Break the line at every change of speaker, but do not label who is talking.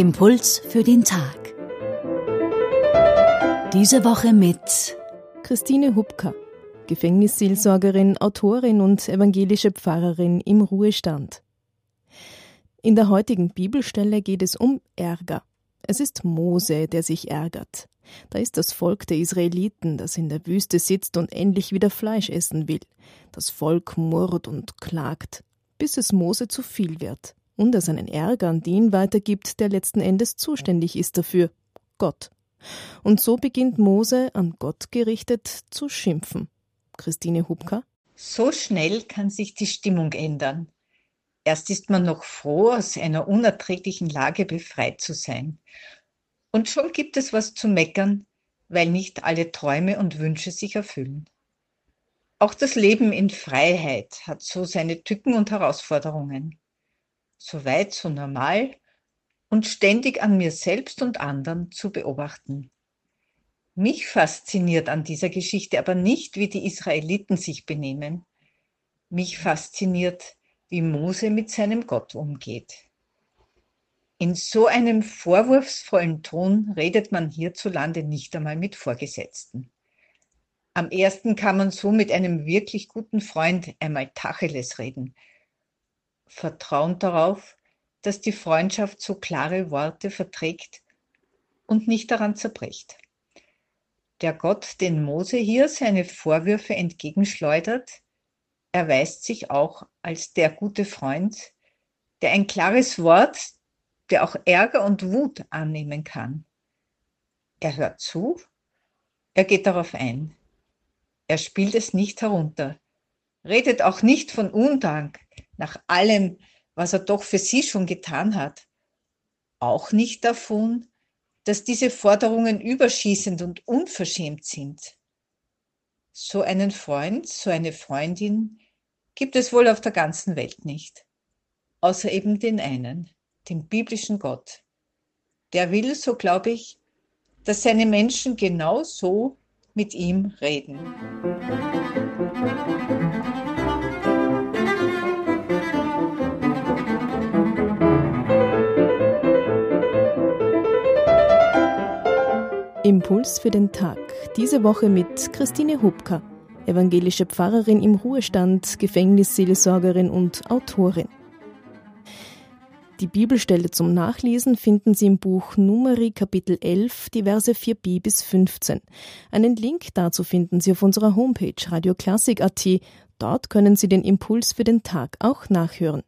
Impuls für den Tag. Diese Woche mit
Christine Hubka, Gefängnisseelsorgerin, Autorin und evangelische Pfarrerin im Ruhestand. In der heutigen Bibelstelle geht es um Ärger. Es ist Mose, der sich ärgert. Da ist das Volk der Israeliten, das in der Wüste sitzt und endlich wieder Fleisch essen will. Das Volk murrt und klagt, bis es Mose zu viel wird und er seinen Ärger an den weitergibt, der letzten Endes zuständig ist dafür, Gott. Und so beginnt Mose, an Gott gerichtet, zu schimpfen. Christine Hubka?
So schnell kann sich die Stimmung ändern. Erst ist man noch froh, aus einer unerträglichen Lage befreit zu sein. Und schon gibt es was zu meckern, weil nicht alle Träume und Wünsche sich erfüllen. Auch das Leben in Freiheit hat so seine Tücken und Herausforderungen. So weit, so normal und ständig an mir selbst und anderen zu beobachten. Mich fasziniert an dieser Geschichte aber nicht, wie die Israeliten sich benehmen. Mich fasziniert, wie Mose mit seinem Gott umgeht. In so einem vorwurfsvollen Ton redet man hierzulande nicht einmal mit Vorgesetzten. Am ersten kann man so mit einem wirklich guten Freund einmal Tacheles reden. Vertrauend darauf, dass die Freundschaft so klare Worte verträgt und nicht daran zerbricht. Der Gott, den Mose hier seine Vorwürfe entgegenschleudert, erweist sich auch als der gute Freund, der ein klares Wort, der auch Ärger und Wut annehmen kann. Er hört zu, er geht darauf ein. Er spielt es nicht herunter, redet auch nicht von Undank nach allem, was er doch für sie schon getan hat. Auch nicht davon, dass diese Forderungen überschießend und unverschämt sind. So einen Freund, so eine Freundin gibt es wohl auf der ganzen Welt nicht, außer eben den einen, den biblischen Gott. Der will, so glaube ich, dass seine Menschen genau so mit ihm reden.
Impuls für den Tag. Diese Woche mit Christine Hubka, evangelische Pfarrerin im Ruhestand, Gefängnisseelsorgerin und Autorin. Die Bibelstelle zum Nachlesen finden Sie im Buch Numeri Kapitel 11, die Verse 4b bis 15. Einen Link dazu finden Sie auf unserer Homepage radioklassik.at. Dort können Sie den Impuls für den Tag auch nachhören.